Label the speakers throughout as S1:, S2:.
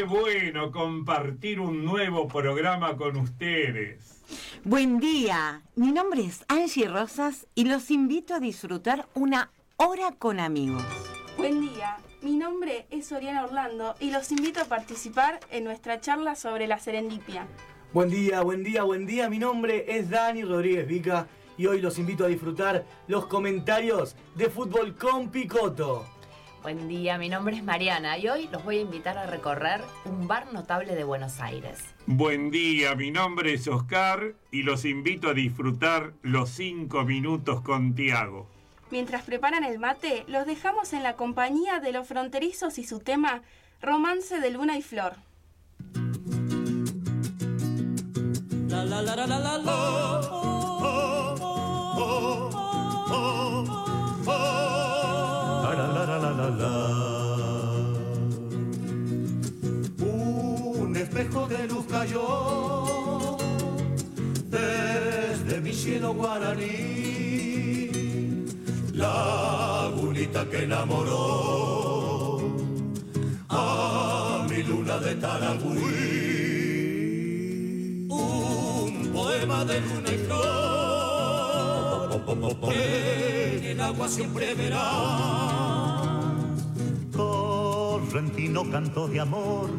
S1: Qué bueno compartir un nuevo programa con ustedes.
S2: Buen día, mi nombre es Angie Rosas y los invito a disfrutar una hora con amigos.
S3: Buen día, mi nombre es Oriana Orlando y los invito a participar en nuestra charla sobre la serendipia.
S4: Buen día, buen día, buen día. Mi nombre es Dani Rodríguez Vica y hoy los invito a disfrutar los comentarios de fútbol con Picoto.
S5: Buen día, mi nombre es Mariana y hoy los voy a invitar a recorrer un bar notable de Buenos Aires.
S1: Buen día, mi nombre es Oscar y los invito a disfrutar los cinco minutos con Tiago.
S3: Mientras preparan el mate, los dejamos en la compañía de los fronterizos y su tema Romance de Luna y Flor.
S6: La la la la la la la. Oh, oh, oh, oh, oh, oh. La la la la la la la. Un espejo de luz cayó desde mi cielo guaraní. Lagunita que enamoró a mi luna de Taragüí un poema de luna y flor que en el agua siempre verás.
S7: Correntino canto de amor,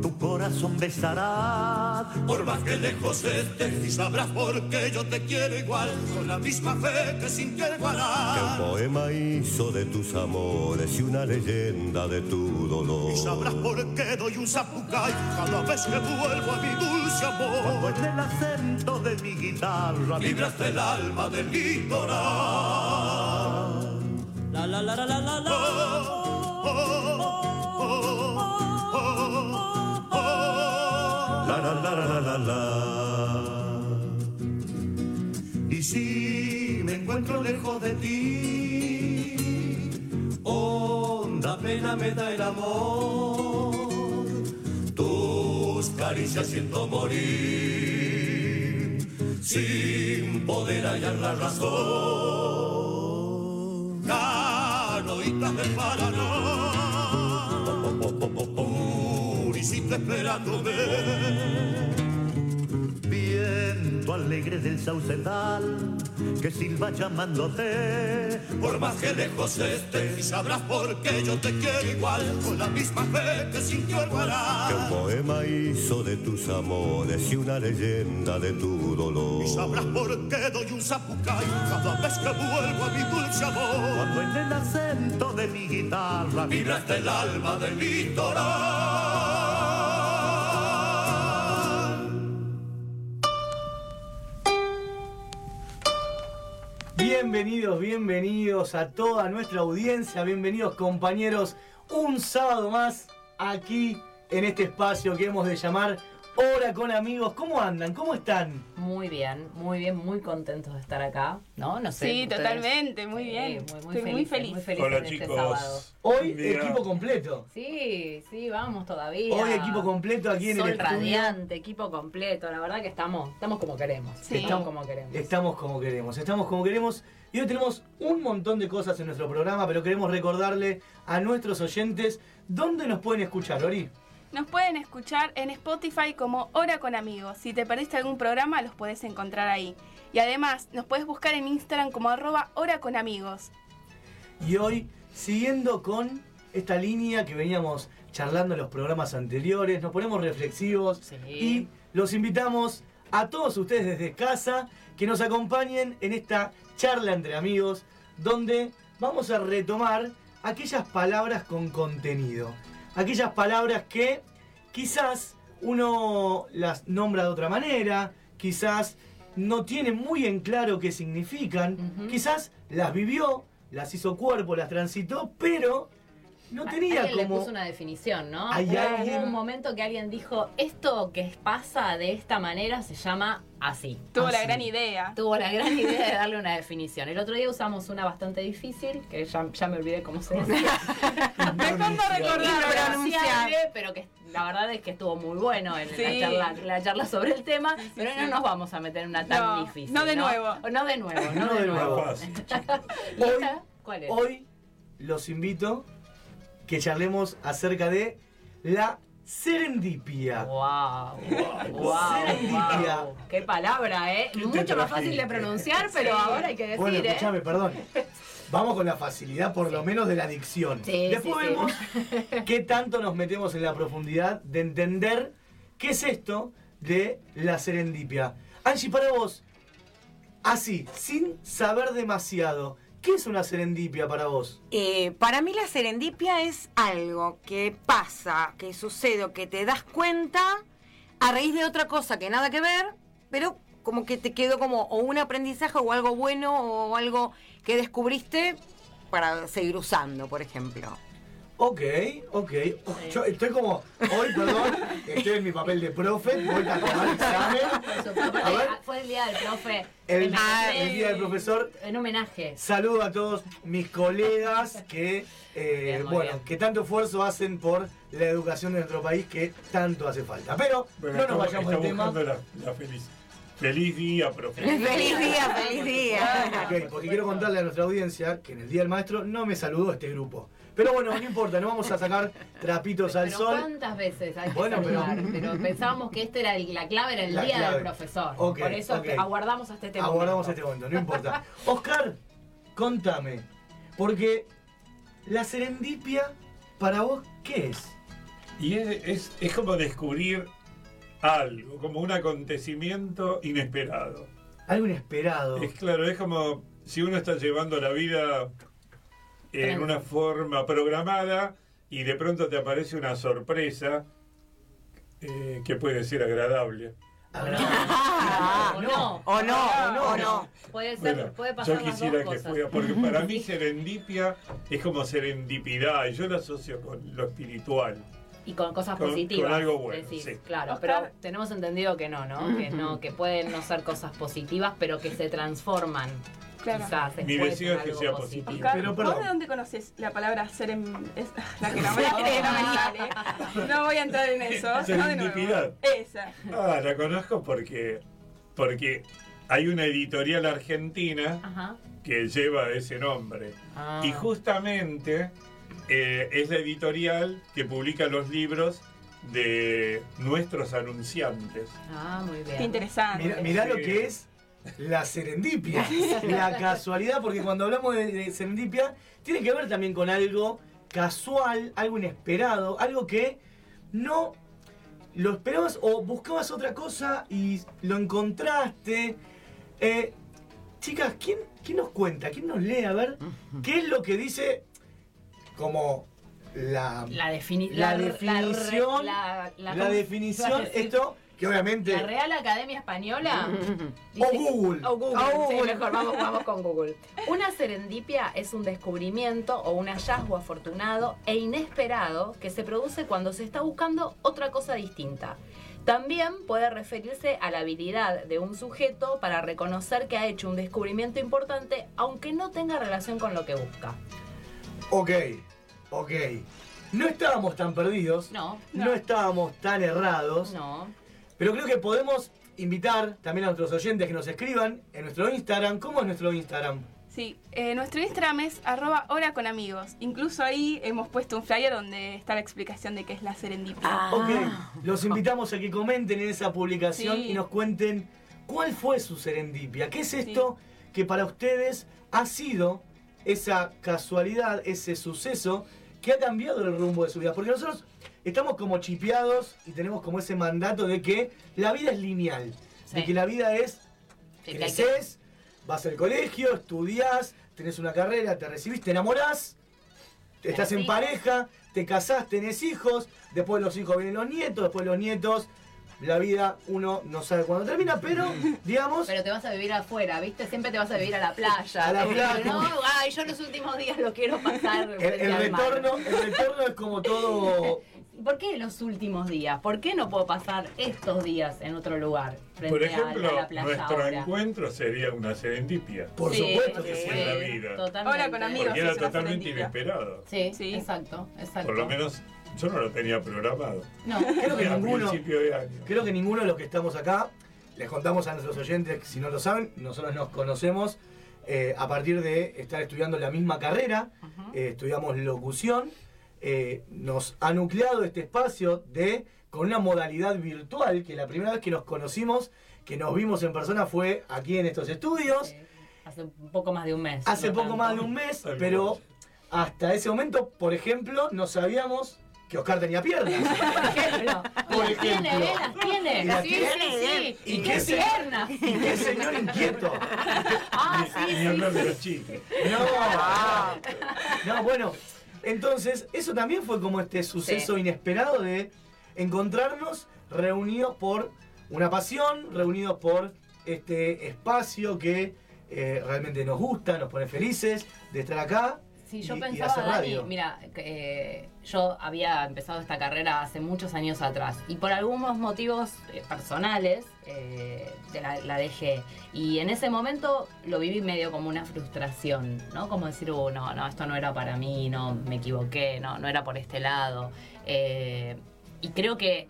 S7: tu corazón besará.
S6: Por más que lejos estés y sabrás por qué yo te quiero igual, con la misma fe que sintió el
S7: Que un poema hizo de tus amores y una leyenda de tu dolor.
S6: Y sabrás por qué doy un zapucay cada vez que vuelvo a mi dulce
S7: Cuando
S6: amor.
S7: en el acento de mi guitarra
S6: Libraste el alma del litoral.
S8: La la la la la la la.
S7: La
S6: Y si me encuentro lejos de ti, honda pena me da el amor. Tus caricias siento morir, sin poder hallar la razón. Canoitas del Paraná, Purisita esperándome.
S7: Viento alegre del saucetal que silba llamándote.
S6: Por más que lejos estés, y sabrás por qué yo te quiero igual, con la misma fe que sintió el
S7: Que un poema hizo de tus amores y una leyenda de tu dolor.
S6: Y sabrás por qué doy un zapucay cada vez que vuelvo a mi dulce amor.
S7: Cuando en el acento de mi guitarra
S6: Vibraste el alma del litoral.
S4: Bienvenidos, bienvenidos a toda nuestra audiencia, bienvenidos compañeros, un sábado más aquí en este espacio que hemos de llamar Hora con amigos. ¿Cómo andan? ¿Cómo están?
S5: Muy bien, muy bien, muy contentos de estar acá, ¿no? No sé.
S3: Sí,
S5: ustedes-
S3: totalmente, muy
S5: Sí,
S3: bien.
S5: muy, muy
S3: Estoy muy
S5: felices,
S3: feliz.
S5: Muy felices
S1: Hola
S5: en este
S1: chicos.
S5: sábado.
S4: Hoy equipo completo.
S5: Sí, sí, vamos todavía.
S4: Hoy equipo completo aquí en
S5: Sol
S4: el estudio.
S5: radiante, equipo completo. La verdad que estamos, estamos como queremos.
S3: Sí.
S5: Estamos como queremos.
S4: Estamos como queremos, estamos como queremos. Y hoy tenemos un montón de cosas en nuestro programa, pero queremos recordarle a nuestros oyentes dónde nos pueden escuchar, Ori.
S3: Nos pueden escuchar en Spotify como Hora con Amigos. Si te perdiste algún programa, los podés encontrar ahí. Y además, nos puedes buscar en Instagram como arroba Hora con Amigos.
S4: Y hoy, siguiendo con esta línea que veníamos charlando en los programas anteriores, nos ponemos reflexivos
S5: Sí.
S4: y los invitamos a todos ustedes desde casa que nos acompañen en esta charla entre amigos donde vamos a retomar aquellas palabras con contenido. Aquellas palabras que quizás uno las nombra de otra manera, quizás no tiene muy en claro qué significan, quizás las vivió, las hizo cuerpo, las transitó, pero no tenía
S5: alguien le
S4: como...
S5: puso una definición, ¿no?
S4: Hay alguien-
S5: un momento que alguien dijo, esto que pasa de esta manera se llama así.
S3: Tuvo la gran idea.
S5: Tuvo la gran idea de darle una definición. El otro día usamos una bastante difícil, que ya, ya me olvidé cómo se decía.
S3: Mejor no recordar
S5: pero que la verdad es que estuvo muy bueno en la,
S3: Sí.
S5: charla, la charla sobre el tema, pero no nos vamos a meter en una tan
S3: No,
S5: difícil.
S3: no de nuevo.
S5: No de nuevo, no,
S4: No
S5: de,
S4: de
S5: nuevo.
S4: nuevo.
S1: Fácil.
S5: ¿Y
S4: Hoy-?
S5: ¿Cuál es?
S4: Hoy los invito que charlemos acerca de la serendipia.
S5: Wow. Wow.
S4: Serendipia.
S5: Qué palabra, ¿eh?
S1: ¿Qué te
S5: Mucho más fácil de pronunciar, pero ahora hay que decir,
S4: Bueno,
S5: ¿eh?
S4: escúchame, perdón. Vamos con la facilidad, por lo menos, de la dicción.
S5: Sí,
S4: Después vemos qué tanto nos metemos en la profundidad de entender qué es esto de la serendipia. Angie, para vos, así, sin saber demasiado, ¿qué es una serendipia para vos?
S2: Eh, para mí la serendipia es algo que pasa, que sucede o que te das cuenta a raíz de otra cosa que nada que ver, pero como que te quedó como o un aprendizaje o algo bueno o algo que descubriste para seguir usando, por ejemplo.
S4: Ok, ok. Yo estoy como, hoy, perdón, estoy en mi papel de profe, voy a tomar examen. A ver.
S5: Fue el día del profe.
S4: El, día del profesor.
S5: En homenaje.
S4: Saludo a todos mis colegas que, eh,
S5: Bien,
S4: bueno,
S5: bien.
S4: que tanto esfuerzo hacen por la educación de nuestro país que tanto hace falta. Pero
S1: Bueno,
S4: no nos vayamos del tema.
S1: buscando la, la feliz. Feliz día, profe.
S2: Feliz día, feliz día.
S4: Ok, porque quiero contarle a nuestra audiencia que en el Día del Maestro no me saludó este grupo. Pero bueno, no importa, no vamos a sacar trapitos al
S5: Pero
S4: sol.
S5: ¿cuántas veces hay que
S4: Bueno, pero-
S5: saludar? Pero... pensábamos que este era el- la clave, era el
S4: La
S5: día
S4: clave.
S5: del profesor.
S4: Ok,
S5: Por eso aguardamos hasta este momento.
S4: Aguardamos este momento, no importa. Oscar, contame, porque la serendipia, para vos, ¿qué es?
S1: Y es, es, es como descubrir algo, como un acontecimiento inesperado.
S4: Algo inesperado.
S1: Es claro, es como si uno está llevando la vida en una forma programada y de pronto te aparece una sorpresa eh, que puede ser agradable.
S5: O no.
S2: O no, o no.
S5: Puede ser,
S1: Bueno,
S5: puede pasar
S1: yo
S5: las
S1: quisiera
S5: dos
S1: que
S5: cosas.
S1: fuera, porque para mí serendipia es como serendipidad, y yo lo asocio con lo espiritual.
S5: Y con cosas
S1: Con-
S5: positivas.
S1: con algo bueno,
S5: decís,
S1: sí.
S5: Claro,
S3: Oscar.
S5: pero tenemos entendido que no, ¿no? Que no, que pueden no ser cosas positivas, pero que se transforman.
S3: Claro.
S5: Quizás
S1: Mi
S5: en
S1: es que sea
S5: positivo.
S1: positivo.
S3: Oscar,
S4: Pero,
S3: ¿vos de dónde conoces la palabra serem... es la que no me, no me sale? No voy a entrar en eso. No de nuevo. Esa.
S1: Ah, la conozco porque, porque hay una editorial argentina
S5: Ajá.
S1: que lleva ese nombre.
S5: Ah.
S1: Y justamente eh, es la editorial que publica los libros de nuestros anunciantes.
S5: Ah, muy bien.
S3: Qué interesante.
S4: Mirá, mirá lo que es la serendipia, la casualidad, porque cuando hablamos de, de serendipia, tiene que ver también con algo casual, algo inesperado, algo que no lo esperabas o buscabas otra cosa y lo encontraste. Eh, chicas, ¿quién, ¿quién nos cuenta? ¿Quién nos lee? A ver, ¿qué es lo que dice como la,
S5: La, defini-
S4: la definición?
S5: la-
S4: La,
S5: la- ¿cómo
S4: definición, esto, que obviamente...
S5: La Real Academia Española.
S4: O Google.
S5: O Google.
S2: O
S5: Sí,
S2: Google.
S5: mejor, vamos, vamos con Google. Una serendipia es un descubrimiento o un hallazgo afortunado e inesperado que se produce cuando se está buscando otra cosa distinta. También puede referirse a la habilidad de un sujeto para reconocer que ha hecho un descubrimiento importante aunque no tenga relación con lo que busca.
S4: Ok, ok. No estábamos tan perdidos,
S5: No,
S4: no, estábamos tan errados,
S5: no.
S4: Pero creo que podemos invitar también a nuestros oyentes que nos escriban en nuestro Instagram. ¿Cómo es nuestro Instagram?
S3: Sí, eh, nuestro Instagram es arroba hora con amigos. Incluso ahí hemos puesto un flyer donde está la explicación de qué es la serendipia.
S2: Ah.
S4: Ok, los invitamos a que comenten en esa publicación
S3: Sí.
S4: y nos cuenten cuál fue su serendipia. ¿Qué es esto que para ustedes ha sido esa casualidad, ese suceso que ha cambiado el rumbo de su vida? Porque nosotros estamos como chipeados y tenemos como ese mandato de que la vida es lineal, de que la vida es
S5: Sí, que-
S4: creces, vas al colegio, estudiás, tenés una carrera, te recibís, te enamorás, estás en pareja, te casás, tenés hijos, después los hijos vienen los nietos, después los nietos, la vida uno no sabe cuándo termina, pero digamos,
S5: Pero te vas a vivir afuera, ¿viste? Siempre te vas a vivir a la playa.
S4: A la playa.
S5: No, ay, yo los últimos días lo quiero pasar.
S4: el, el retorno, el retorno es como todo
S5: ¿Por qué los últimos días? ¿Por qué no puedo pasar estos días en otro lugar? Frente
S1: Por
S5: a-
S1: ejemplo,
S5: a, la playa
S1: nuestro
S5: ahora?
S1: encuentro sería una serendipia.
S4: por
S5: Sí,
S4: supuesto que
S1: sí.
S4: sí.
S1: en la vida.
S5: Totalmente.
S3: Ahora con amigos.
S1: Porque era totalmente
S3: serendipia.
S1: inesperado.
S5: Sí,
S3: Sí.
S5: exacto, exacto.
S1: Por lo menos yo no lo tenía programado.
S5: No,
S4: Creo que ninguno,
S1: principio de año.
S4: creo que ninguno de los que estamos acá, les contamos a nuestros oyentes, que si no lo saben, nosotros nos conocemos eh, a partir de estar estudiando la misma carrera, eh, estudiamos locución, eh, nos ha nucleado este espacio de con una modalidad virtual, que la primera vez que nos conocimos, que nos vimos en persona fue aquí en estos estudios,
S5: Hace un poco más de un mes.
S4: hace
S5: no
S4: poco
S5: tanto.
S4: más de un mes, pero hasta ese momento, por ejemplo, no sabíamos que Oscar tenía piernas.
S5: Por ejemplo.
S4: Por
S5: las tiene. ¿eh? Las tiene.
S4: Y las
S5: sí,
S4: tiene.
S5: sí, sí.
S4: ¿Y
S5: Y
S4: qué se-
S5: piernas.
S4: y qué señor inquieto.
S5: Ah, sí, sí.
S1: los chicos.
S4: No, no, bueno, entonces eso también fue como este suceso
S5: Sí.
S4: inesperado de encontrarnos reunidos por una pasión, reunidos por este espacio que eh, realmente nos gusta, nos pone felices de estar acá.
S5: Sí, yo
S4: y- y
S5: pensaba,
S4: hacer
S5: Dani, mira, eh, yo había empezado esta carrera hace muchos años atrás y por algunos motivos eh, personales eh, de la, la dejé. Y en ese momento lo viví medio como una frustración, ¿no? Como decir, "Uh, no, no, esto no era para mí, no, me equivoqué, no, no era por este lado. Y creo que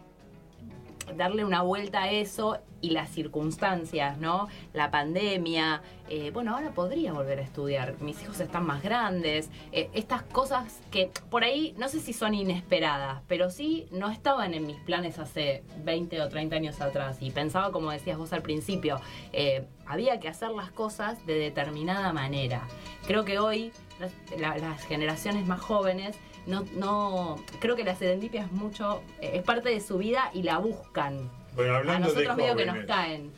S5: darle una vuelta a eso y las circunstancias, ¿no? La pandemia, eh, bueno, ahora podría volver a estudiar, mis hijos están más grandes, eh, estas cosas que por ahí no sé si son inesperadas, pero sí no estaban en mis planes hace 20 o 30 años atrás y pensaba, como decías vos al principio, eh, había que hacer las cosas de determinada manera. Creo que hoy las, la- las generaciones más jóvenes no, no creo que la serendipia es mucho, eh, es parte de su vida y la buscan.
S1: Bueno,
S5: A
S1: hablando de
S5: nosotros medio que nos caen.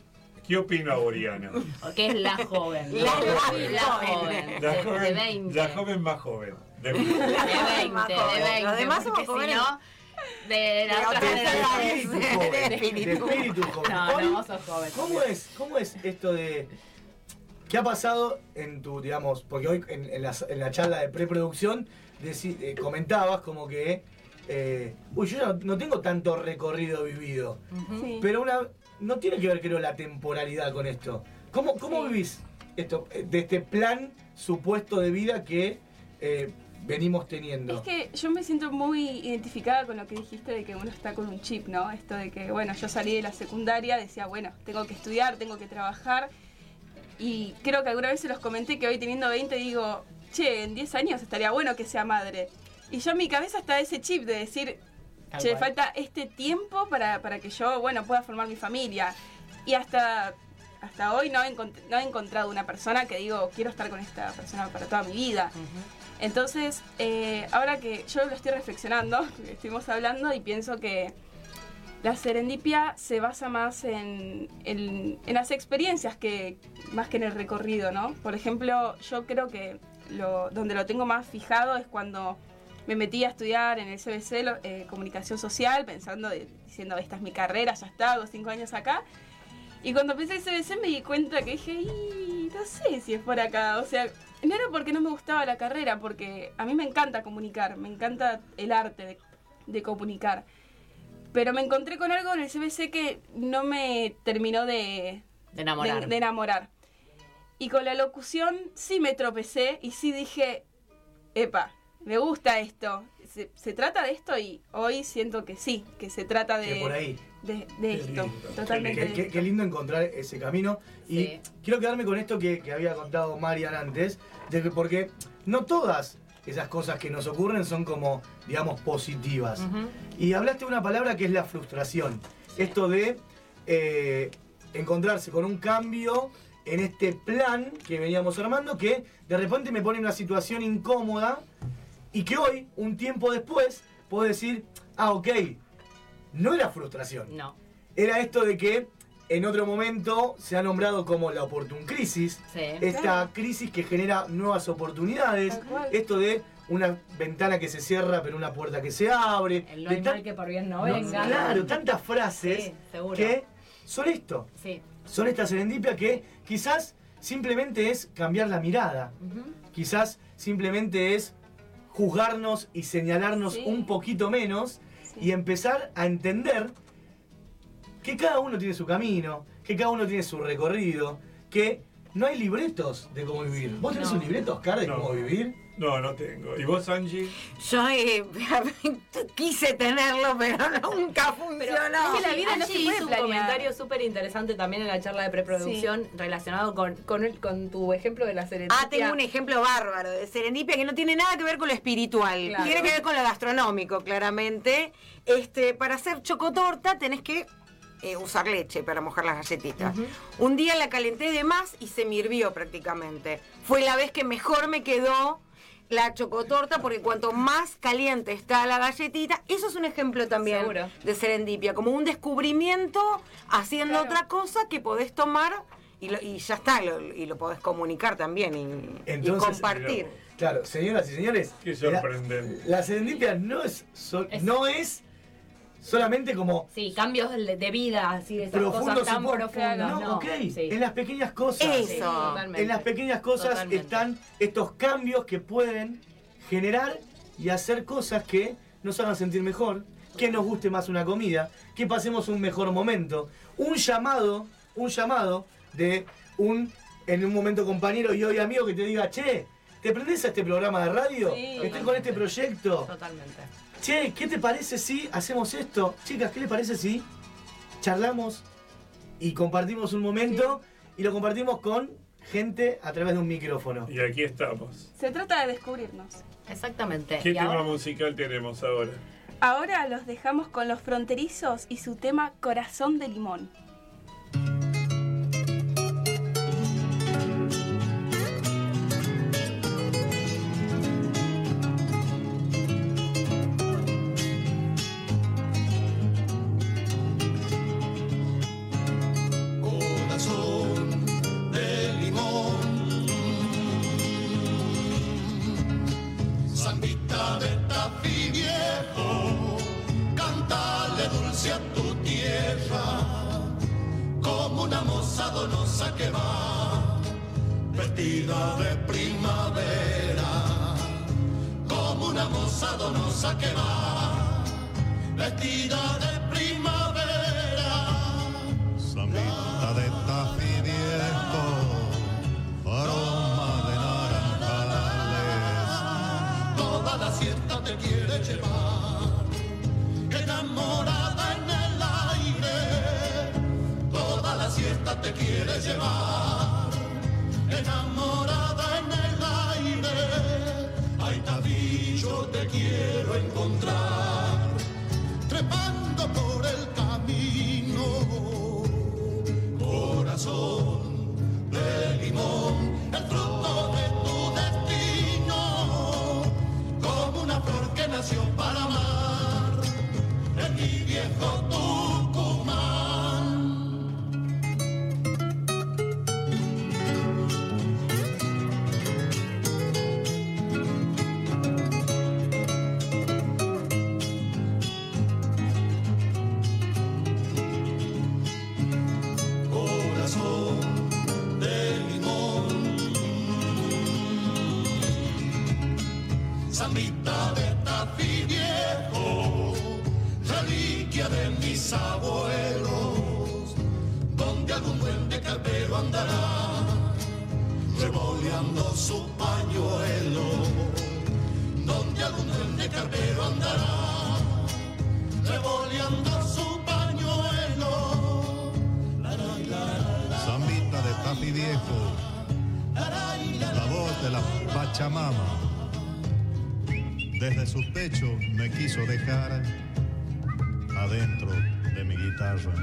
S1: ¿qué opina Oriana?
S5: o que es la joven.
S2: La- la
S5: La
S2: joven.
S5: joven.
S1: La
S5: de,
S1: joven,
S5: de 20.
S1: la joven más joven. De-
S5: De 20,
S2: Más
S5: de
S2: joven.
S5: 20.
S2: Los demás somos
S5: si
S2: jóvenes.
S5: no, de la
S2: De
S5: otra
S4: De
S5: generación.
S4: espíritu joven.
S2: De
S4: De
S2: espíritu.
S4: espíritu joven.
S5: No, no, vos sos joven.
S4: ¿Cómo es, ¿Cómo es esto de... ¿Qué ha pasado en tu, digamos, porque hoy en, en la, en la charla de preproducción deci- eh, comentabas como que, eh, uy, yo ya no, no tengo tanto recorrido vivido,
S3: Sí.
S4: pero una no tiene que ver, creo, la temporalidad con esto. ¿Cómo, cómo
S3: Sí.
S4: vivís esto, eh, de este plan supuesto de vida que eh, venimos teniendo?
S3: Es que yo me siento muy identificada con lo que dijiste de que uno está con un chip, ¿no? Esto de que, bueno, yo salí de la secundaria, decía, bueno, tengo que estudiar, tengo que trabajar. Y creo que alguna vez se los comenté que hoy teniendo 20 digo, che, en 10 años estaría bueno que sea madre. Y yo en mi cabeza está ese chip de decir,
S5: Tal
S3: che,
S5: cual.
S3: falta este tiempo para, para que yo, bueno, pueda formar mi familia. Y hasta, hasta hoy no he, no he encontrado una persona que digo, quiero estar con esta persona para toda mi vida. Entonces, eh, ahora que yo lo estoy reflexionando, estuvimos hablando y pienso que la serendipia se basa más en, en- en las experiencias que más que en el recorrido, ¿no? Por ejemplo, yo creo que lo, donde lo tengo más fijado es cuando me metí a estudiar en el CBC lo- eh, comunicación social, pensando, de- diciendo, esta es mi carrera, ya está, hago cinco años acá. Y cuando empecé el CBC me di cuenta que dije, "Y, no sé si es por acá. O sea, no era porque no me gustaba la carrera, porque a mí me encanta comunicar, me encanta el arte de, de comunicar. Pero me encontré con algo en el CBC que no me terminó de,
S5: De enamorar.
S3: de- de enamorar. Y con la locución sí me tropecé y sí dije, epa, me gusta esto. Se, se trata de esto y hoy siento que sí, que se trata de,
S4: por ahí.
S3: de, de esto.
S1: lindo,
S3: Totalmente.
S4: Qué, qué- qué lindo encontrar ese camino. Y
S5: Sí.
S4: quiero quedarme con esto que, que había contado Marian antes, de que porque no todas esas cosas que nos ocurren son como, digamos, positivas. Y hablaste de una palabra que es la frustración. Esto de eh, encontrarse con un cambio en este plan que veníamos armando que de repente me pone en una situación incómoda y que hoy, un tiempo después, puedo decir, ah, ok, no era frustración
S5: No.
S4: era esto de que en otro momento se ha nombrado como la oportun crisis,
S5: Sí.
S4: esta
S3: Claro.
S4: crisis que genera nuevas oportunidades, esto de una ventana que se cierra pero una puerta que se abre,
S5: El no hay mal que por bien no
S4: no,
S5: venga.
S4: claro, tantas frases
S5: Sí,
S4: que son esto,
S5: Sí.
S4: son esta serendipia que quizás simplemente es cambiar la mirada, quizás simplemente es juzgarnos y señalarnos
S3: Sí.
S4: un poquito menos
S3: Sí.
S4: y empezar a entender que cada uno tiene su camino, que cada uno tiene su recorrido, que no hay libretos de cómo vivir. ¿Vos tenés
S5: No.
S4: un libreto, Oscar, de
S1: No.
S4: cómo vivir?
S1: No, no tengo. ¿Y vos, Angie?
S2: Yo eh, quise tenerlo, pero nunca
S5: Pero
S2: funcionó.
S5: es que la vida no
S3: Angie
S5: se
S3: hizo
S5: hizo
S3: un
S5: comentario súper interesante también en la charla de preproducción relacionado con, con, el- con tu ejemplo de la serendipia.
S2: Ah, tengo un ejemplo bárbaro de serendipia que no tiene nada que ver con lo espiritual.
S5: Claro.
S2: Tiene que ver con lo gastronómico, claramente. Este, para hacer chocotorta tenés que eh, usar leche para mojar las galletitas. Un día la calenté de más y se me hirvió prácticamente. Fue la vez que mejor me quedó la chocotorta porque cuanto más caliente está la galletita, eso es un ejemplo también
S5: Seguro.
S2: de serendipia, como un descubrimiento haciendo
S3: Claro.
S2: otra cosa que podés tomar y, lo- y ya está, lo- y lo podés comunicar también y, compartir.
S4: Claro, señoras y señores.
S1: Qué sorprendente.
S4: La, la serendipia no es, sol-
S5: Es-
S4: no es solamente como
S5: Sí, cambios de, de vida, así de esas
S4: profundo
S5: cosas tan profundas.
S4: No,
S5: No,
S4: ok.
S5: sí.
S4: En las pequeñas cosas.
S2: Eso.
S4: En las pequeñas cosas
S5: Totalmente.
S4: están estos cambios que pueden generar y hacer cosas que nos hagan sentir mejor, que nos guste más una comida, que pasemos un mejor momento. Un llamado, un llamado de un, en un momento compañero y hoy amigo que te diga, che, ¿te prendés a este programa de radio?
S3: Sí.
S4: Estoy con este proyecto.
S5: Totalmente.
S4: Che, ¿qué te parece si hacemos esto? Chicas, ¿qué les parece si charlamos y compartimos un momento y lo compartimos con gente a través de un micrófono?
S1: Y aquí estamos.
S3: Se trata de descubrirnos.
S5: Exactamente.
S1: ¿Qué tema
S5: ahora-
S1: musical tenemos ahora?
S3: Ahora los dejamos con los fronterizos y su tema Corazón de Limón.
S9: Moza donosa que va, vestida de revoleando su pañuelo.
S7: Zambita de Tafi Viejo, la voz de la Pachamama. Desde su pecho me quiso dejar adentro de mi guitarra.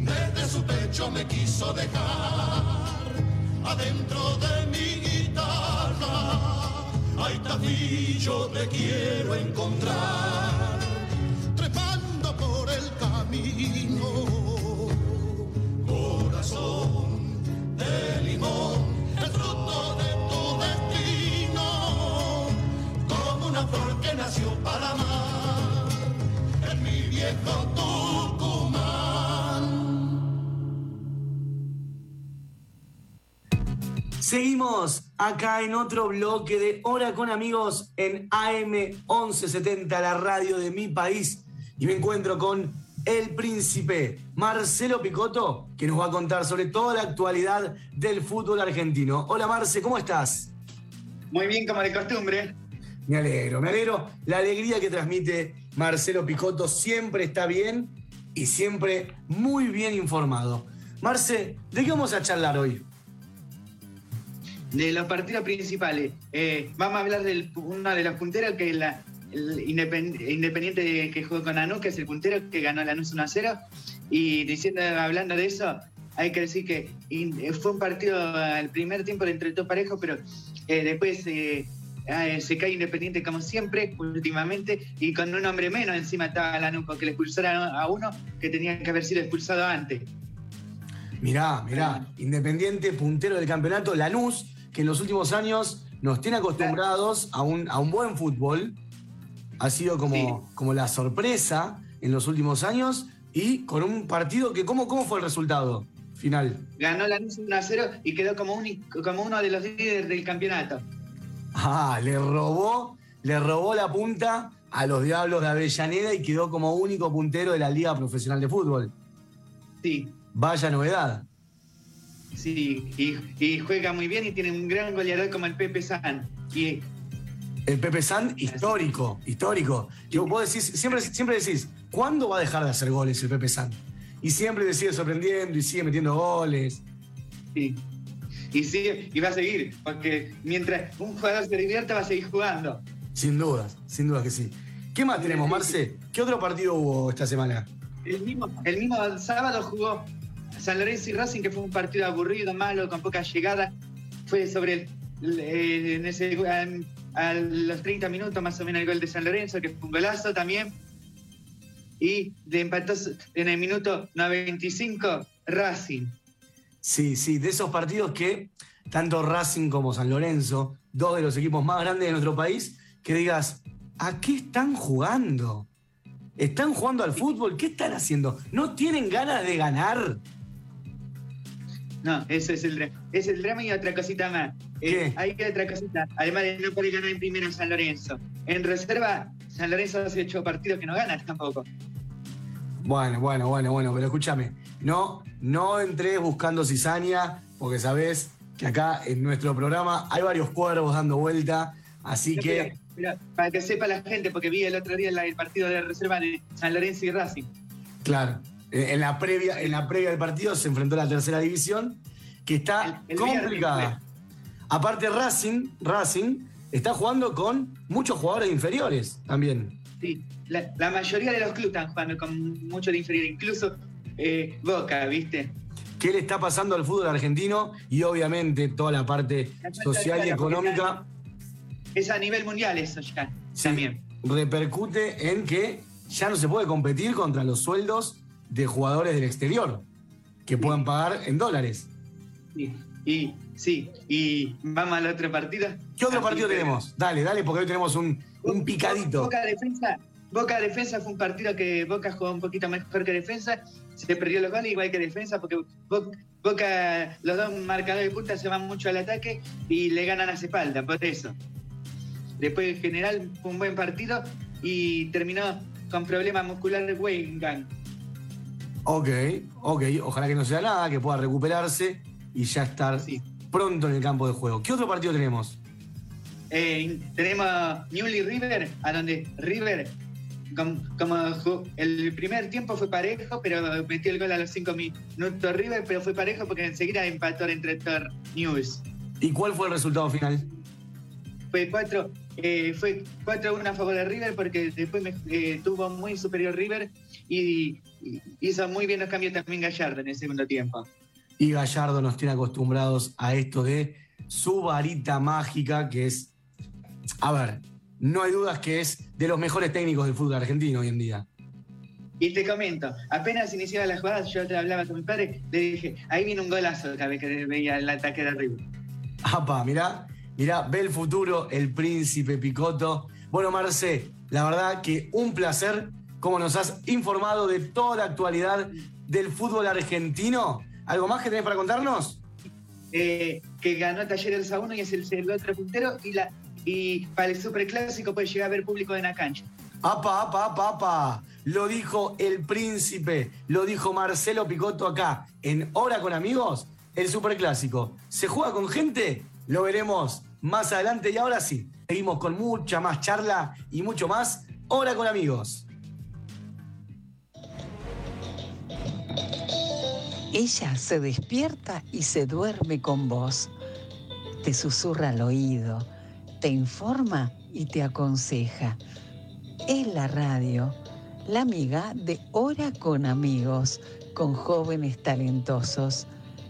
S9: Desde su pecho me quiso dejar adentro de mi guitarra. Ay, tabillo, te quiero encontrar
S4: acá en otro bloque de Hora con Amigos en AM 1170, la radio de mi país. Y me encuentro con el príncipe Marcelo Picotto, que nos va a contar sobre toda la actualidad del fútbol argentino. Hola Marce, ¿cómo estás?
S10: Muy bien, como de costumbre.
S4: Me alegro, me alegro. La alegría que transmite Marcelo Picotto siempre está bien y siempre muy bien informado. Marce, ¿de qué vamos a charlar hoy?
S10: De los partidos principales. Eh, vamos a hablar de uno de los punteros que es la, el Independ- Independiente que jugó con Lanús, que es el puntero que ganó Lanús 1 a 0. Y diciendo, hablando de eso, hay que decir que in- fue un partido, el primer tiempo le entretó parejo, pero eh, después eh, eh, se cae Independiente como siempre, últimamente, y con un hombre menos encima estaba Lanús, porque le expulsaron a uno que tenía que haber sido expulsado antes.
S4: Mirá, mirá, Independiente, puntero del campeonato, Lanús, que en los últimos años nos tiene acostumbrados a un, a un buen fútbol. Ha sido como, como la sorpresa en los últimos años y con un partido que, ¿cómo, cómo fue el resultado final?
S10: Ganó Lanús 1 a 0 y quedó como, como uno de los líderes del campeonato.
S4: Ah, le robó, le robó la punta a los Diablos de Avellaneda y quedó como único puntero de la Liga Profesional de Fútbol.
S10: Sí,
S4: Vaya novedad.
S10: Sí, y, y juega muy bien y tiene un gran goleador como el Pepe San. Y
S4: El Pepe San, histórico, histórico. Que vos decís, siempre, siempre decís, ¿cuándo va a dejar de hacer goles el Pepe San? Y siempre te sigue sorprendiendo y sigue metiendo goles.
S10: Sí. Y sigue, y va a seguir, porque mientras un jugador se divierta va a seguir jugando.
S4: Sin dudas, sin dudas que sí. ¿Qué más tenemos, Marce? ¿Qué otro partido hubo esta semana?
S10: El mismo, el mismo sábado jugó San Lorenzo y Racing, que fue un partido aburrido, malo, con poca llegada. Fue sobre el, eh, en ese, a, a los 30 minutos más o menos el gol de San Lorenzo, que fue un golazo también. Y de empató en el minuto 95 Racing.
S4: Sí, sí, de esos partidos que tanto Racing como San Lorenzo, dos de los equipos más grandes de nuestro país, que digas, ¿a qué están jugando? ¿Están jugando al fútbol? ¿Qué están haciendo? ¿No tienen ganas de ganar?
S10: No, ese es el drama. Es el drama y otra cosita más. Eh, hay otra cosita. Además de no poder ganar en primero San Lorenzo. En reserva, San Lorenzo hace ocho partidos que no gana tampoco.
S4: Bueno, bueno, bueno, bueno, pero escúchame, no, no entres buscando cizaña, porque sabés que acá en nuestro programa hay varios cuervos dando vuelta, así
S10: No,
S4: que,
S10: pero- pero para que sepa la gente, porque vi el otro día el partido de reserva de San Lorenzo y Racing.
S4: claro, eh, en la previa, en la previa del partido se enfrentó a la tercera división, que está
S10: el
S4: complicada. Aparte Racing, Racing está jugando con muchos jugadores inferiores también.
S10: Sí, la, la mayoría de los clubes están jugando con mucho de inferior, incluso eh, Boca, ¿viste?
S4: ¿Qué le está pasando al fútbol argentino? Y obviamente toda la parte social y económica
S10: Es a nivel mundial eso ya.
S4: también repercute en que ya no se puede competir contra los sueldos de jugadores del exterior que puedan pagar en dólares.
S10: Sí, y sí, y vamos al otro partido.
S4: ¿Qué otro
S10: Así
S4: partido tenemos? Dale, dale, porque hoy tenemos un, un picadito.
S10: Boca Defensa, Boca Defensa fue un partido que Boca jugó un poquito mejor que Defensa. Se perdió los goles igual que Defensa porque Bo- Boca, los dos marcadores de punta se van mucho al ataque y le ganan a espalda, por eso. Después en general fue un buen partido y terminó con problemas musculares Weingán.
S4: Ok, ok, ojalá que no sea nada, que pueda recuperarse y ya estar pronto en el campo de juego. ¿Qué otro partido tenemos?
S10: Eh, tenemos Newly River, a donde River, com- como, el primer tiempo fue parejo, pero metió el gol a los cinco minutos River, pero fue parejo porque enseguida empató entre Thor News.
S4: ¿Y cuál fue el resultado final?
S10: Fue 4 eh, fue 4-1 a favor de River porque después me- eh, tuvo muy superior River y hizo muy bien los cambios también Gallardo en el segundo tiempo.
S4: Y Gallardo nos tiene acostumbrados a esto de su varita mágica, que es, a ver, no hay dudas que es de los mejores técnicos del fútbol argentino hoy en día.
S10: Y te comento, apenas iniciaba la jugada, yo te hablaba con mi padre, le dije, ahí viene un golazo cada vez que veía el ataque de River.
S4: Apa, mirá, mirá, ve el futuro, el príncipe Picotto. Bueno, Marce, la verdad que un placer, como nos has informado de toda la actualidad del fútbol argentino. ¿Algo más que tenés para contarnos?
S10: Eh, que ganó Talleres a uno y es el, el otro puntero y la y para el superclásico puede llegar a haber público en la cancha.
S4: Apa, apa, apa, apa. Lo dijo el príncipe, lo dijo Marcelo Picotto acá, en Hora con Amigos, el superclásico. ¿Se juega con gente? Lo veremos más adelante y ahora sí, seguimos con mucha más charla y mucho más Hora con Amigos.
S11: Ella se despierta y se duerme con vos. Te susurra al oído, te informa y te aconseja. Es la radio, la amiga de Hora con Amigos, con jóvenes talentosos.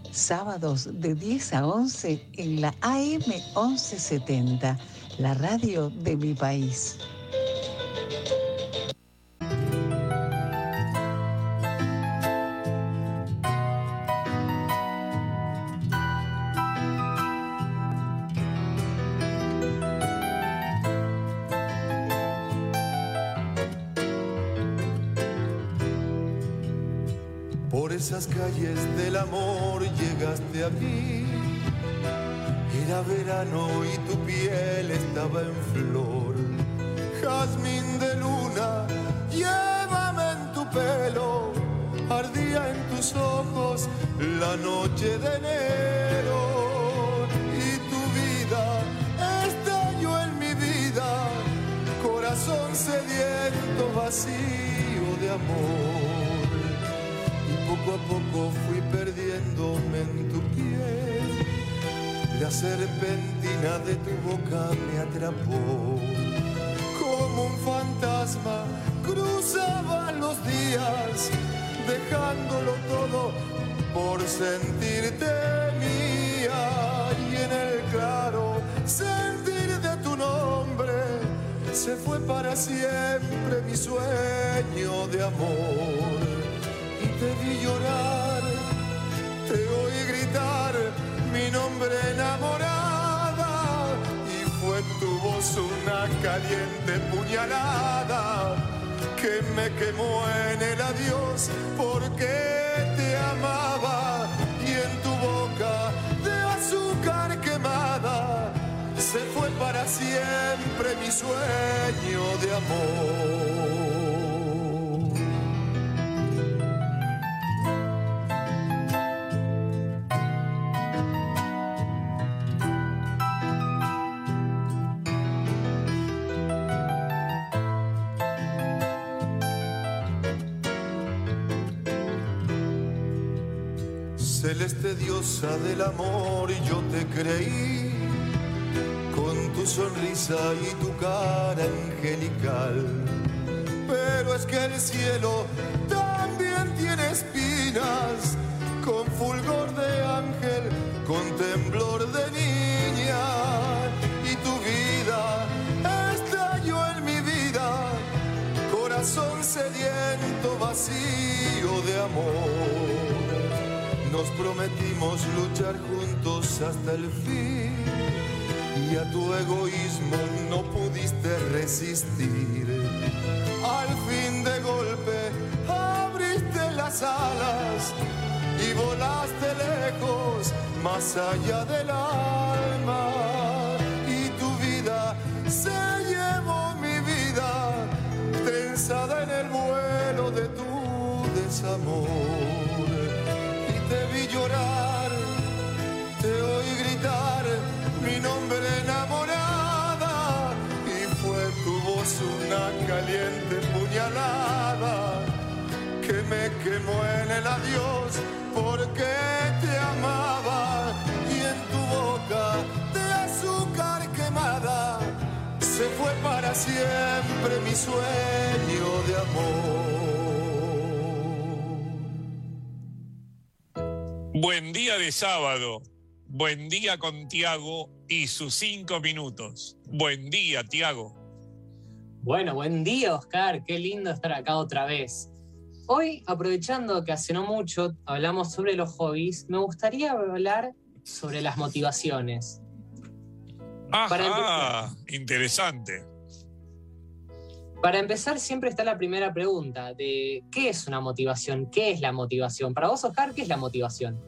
S11: Sábados de 10 a 11 en la AM 1170, la radio de mi país.
S12: Del amor llegaste a mí. Era verano y tu piel estaba en flor. Jazmín de luna, llévame en tu pelo. Ardía en tus ojos la noche de enero. Y tu vida estalló en mi vida. Corazón sediento, vacío de amor poco a poco fui perdiéndome en tu piel. La serpentina de tu boca me atrapó. Como un fantasma cruzaban los días, dejándolo todo por sentirte mía. Y en el claro sentir de tu nombre se fue para siempre mi sueño de amor te oí gritar mi nombre enamorada y fue tu voz una caliente puñalada que me quemó en el adiós porque te amaba y en tu boca de azúcar quemada se fue para siempre mi sueño de amor. Celeste diosa del amor, yo te creí con tu sonrisa y tu cara angelical. Pero es que el cielo también tiene espinas, con fulgor de ángel, con temblor de niña. Y tu vida estalló en mi vida, corazón sediento, vacío de amor. Nos prometimos luchar juntos hasta el fin y a tu egoísmo no pudiste resistir. Al fin de golpe abriste las alas y volaste lejos, más allá del alma. Y tu vida se llevó mi vida, tensada en el vuelo de tu desamor quemó en el adiós porque te amaba y en tu boca de azúcar quemada se fue para siempre mi sueño de amor.
S1: Buen día de sábado. Buen día con Tiago y sus cinco minutos. Buen día, Tiago.
S13: Bueno, buen día, Oscar. Qué lindo estar acá otra vez. Hoy, aprovechando que hace no mucho hablamos sobre los hobbies, me gustaría hablar sobre las motivaciones. Para
S1: Ajá, interesante.
S13: Para empezar, siempre está la primera pregunta de ¿qué es una motivación? ¿Qué es la motivación? Para vos, Oscar, ¿qué es la motivación?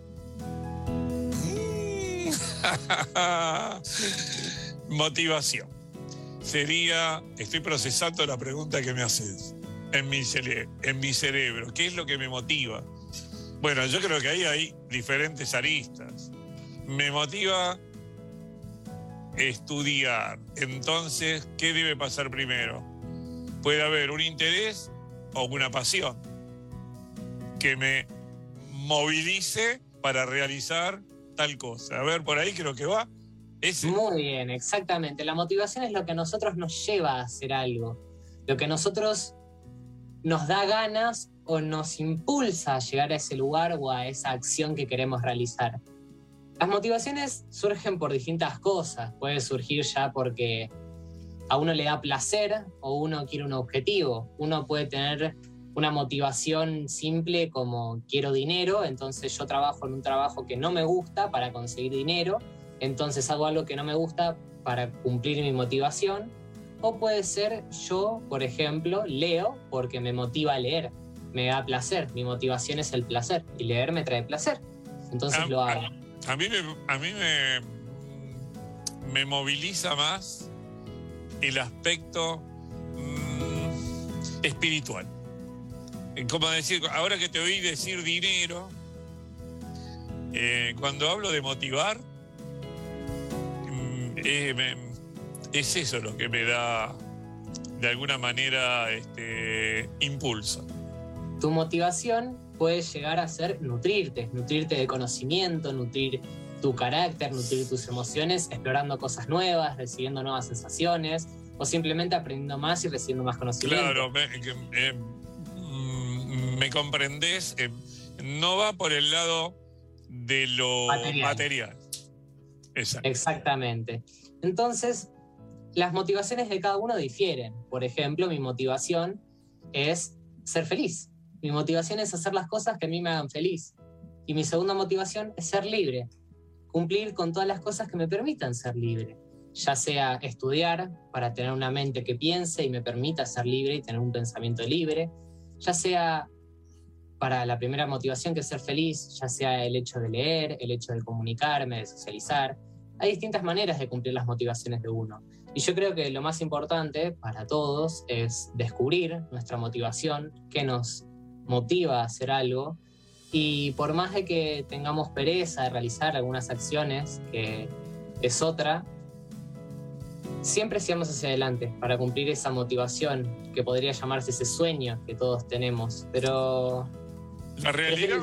S1: Motivación. sería, estoy procesando la pregunta que me haces en mi, cerebro, ¿qué es lo que me motiva? Bueno, yo creo que ahí hay diferentes aristas. Me motiva estudiar. Entonces, ¿qué debe pasar primero? Puede haber un interés o una pasión que me movilice para realizar tal cosa. A ver, por ahí creo que va. Ese.
S13: Muy bien, exactamente. La motivación es lo que a nosotros nos lleva a hacer algo. Lo que nosotros nos da ganas o nos impulsa a llegar a ese lugar o a esa acción que queremos realizar. Las motivaciones surgen por distintas cosas. Puede surgir ya porque a uno le da placer o uno quiere un objetivo. Uno puede tener una motivación simple como quiero dinero, entonces yo trabajo en un trabajo que no me gusta para conseguir dinero, entonces hago algo que no me gusta para cumplir mi motivación. O puede ser yo, por ejemplo, leo porque me motiva a leer, me da placer, mi motivación es el placer y leer me trae placer, entonces
S1: Ah,
S13: lo hago.
S1: A mí, me, a mí me, me moviliza más el aspecto mm, espiritual. Como decir, ahora que te oí decir dinero, eh, cuando hablo de motivar, mm, eh, me- es eso lo que me da de alguna manera este, impulso.
S13: Tu motivación puede llegar a ser nutrirte, nutrirte de conocimiento, nutrir tu carácter, nutrir tus emociones, explorando cosas nuevas, recibiendo nuevas sensaciones o simplemente aprendiendo más y recibiendo más conocimiento.
S1: Claro, me, eh, mm, me comprendés. eh, no va por el lado de lo
S13: Material.
S1: material.
S13: Exactamente. Entonces, las motivaciones de cada uno difieren. Por ejemplo, mi motivación es ser feliz. Mi motivación es hacer las cosas que a mí me hagan feliz. Y mi segunda motivación es ser libre. Cumplir con todas las cosas que me permitan ser libre. Ya sea estudiar para tener una mente que piense y me permita ser libre y tener un pensamiento libre. Ya sea para la primera motivación que es ser feliz, ya sea el hecho de leer, el hecho de comunicarme, de socializar. Hay distintas maneras de cumplir las motivaciones de uno. Y yo creo que lo más importante para todos es descubrir nuestra motivación, qué nos motiva a hacer algo. Y por más de que tengamos pereza de realizar algunas acciones, que es otra, siempre sigamos hacia adelante para cumplir esa motivación que podría llamarse ese sueño que todos tenemos. Pero
S1: La realidad,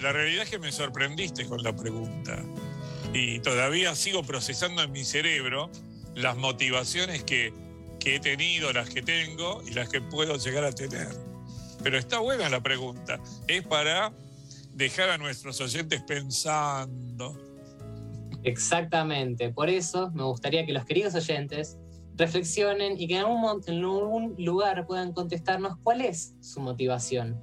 S1: la realidad es que me sorprendiste con la pregunta. Y todavía sigo procesando en mi cerebro las motivaciones que, que he tenido, las que tengo y las que puedo llegar a tener. Pero está buena la pregunta. Es para dejar a nuestros oyentes pensando.
S13: Exactamente, por eso me gustaría que los queridos oyentes reflexionen y que en algún, en algún lugar puedan contestarnos cuál es su motivación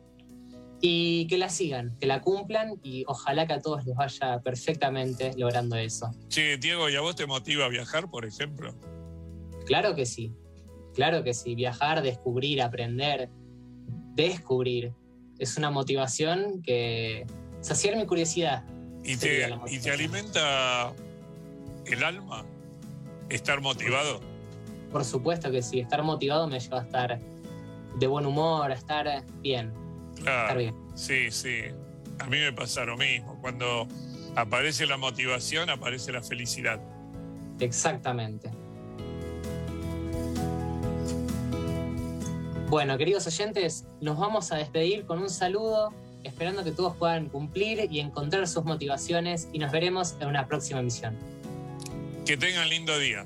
S13: y que la sigan, que la cumplan y ojalá que a todos les vaya perfectamente logrando eso.
S1: Che, Diego, ¿y a vos te motiva a viajar, por ejemplo?
S13: Claro que sí, claro que sí, viajar, descubrir, aprender, descubrir, es una motivación que saciar mi curiosidad.
S1: ¿Y te, y te alimenta el alma estar motivado?
S13: Por supuesto que sí, estar motivado me lleva a estar de buen humor, a estar bien.
S1: Claro.
S13: Estar bien.
S1: Sí, sí. A mí me pasa lo mismo. Cuando aparece la motivación, aparece la felicidad.
S13: Exactamente. Bueno, queridos oyentes, nos vamos a despedir con un saludo, esperando que todos puedan cumplir y encontrar sus motivaciones y nos veremos en una próxima emisión.
S1: Que tengan lindo día.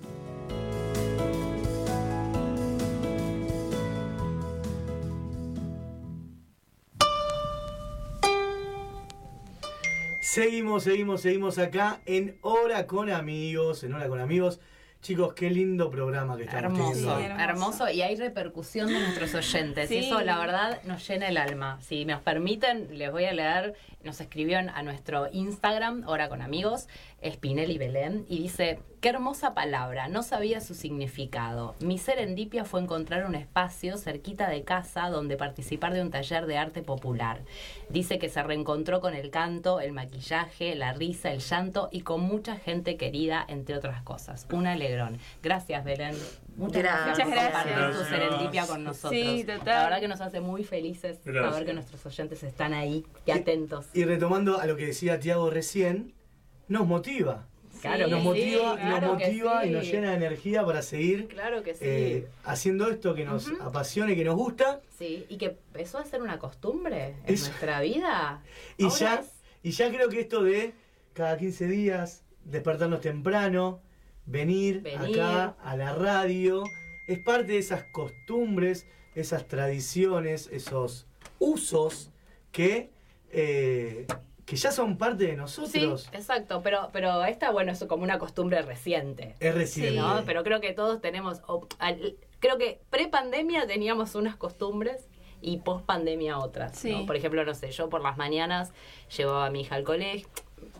S4: Seguimos, seguimos, seguimos acá en Hora con Amigos, en Hora con Amigos. Chicos, qué lindo programa que estamos
S5: Hermoso,
S4: teniendo.
S3: Sí, hermoso.
S5: hermoso. Y hay repercusión de nuestros oyentes.
S3: Sí.
S5: Y eso, la verdad, nos llena el alma. Si nos permiten, les voy a leer. Nos escribieron a nuestro Instagram, Hora con Amigos. Spinelli Belén y dice, qué hermosa palabra, no sabía su significado. Mi serendipia fue encontrar un espacio cerquita de casa donde participar de un taller de arte popular. Dice que se reencontró con el canto, el maquillaje, la risa, el llanto y con mucha gente querida, entre otras cosas. Un alegrón. Gracias, Belén. Muchas gracias, por
S3: gracias.
S5: compartir tu
S1: Gracias.
S5: serendipia con nosotros.
S3: Sí, total.
S5: La verdad que nos hace muy felices
S1: Gracias.
S5: saber que nuestros oyentes están ahí y atentos.
S4: Y retomando a lo que decía Tiago recién, nos motiva.
S5: Claro
S4: nos motiva,
S5: sí,
S4: nos motiva y nos llena de energía para seguir
S5: Claro que sí.
S4: eh, haciendo esto que nos apasiona y que nos gusta.
S5: Sí, y que empezó a ser una costumbre en
S4: Eso.
S5: nuestra vida.
S4: Y
S5: Ahora
S4: ya,
S5: es-
S4: y ya creo que esto de cada 15 días, despertarnos temprano, venir,
S5: Venir.
S4: acá a la radio, es parte de esas costumbres, esas tradiciones, esos usos que, eh, que ya son parte de
S5: Sí,
S4: nosotros.
S5: exacto, pero, pero esta, bueno, es como una costumbre reciente.
S4: Es reciente.
S5: ¿no? Pero creo que todos tenemos, al- creo que pre-pandemia teníamos unas costumbres y post-pandemia otras.
S3: Sí.
S5: ¿no? Por ejemplo, no sé, yo por las mañanas llevaba a mi hija al colegio,